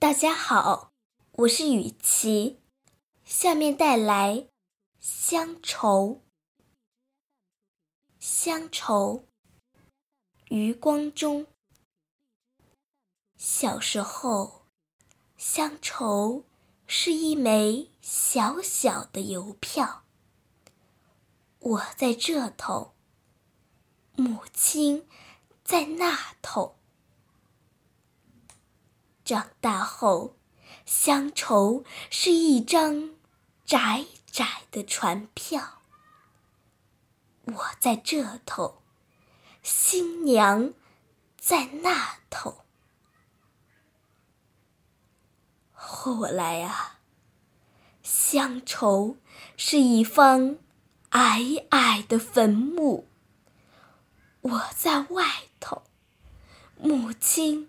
大家好，我是雨琪，下面带来《乡愁》。乡愁，余光中。小时候，乡愁是一枚小小的邮票，我在这头，母亲在那头。长大后，乡愁是一张窄窄的船票。我在这头，新娘在那头。后来啊，乡愁是一方矮矮的坟墓。我在外头，母亲。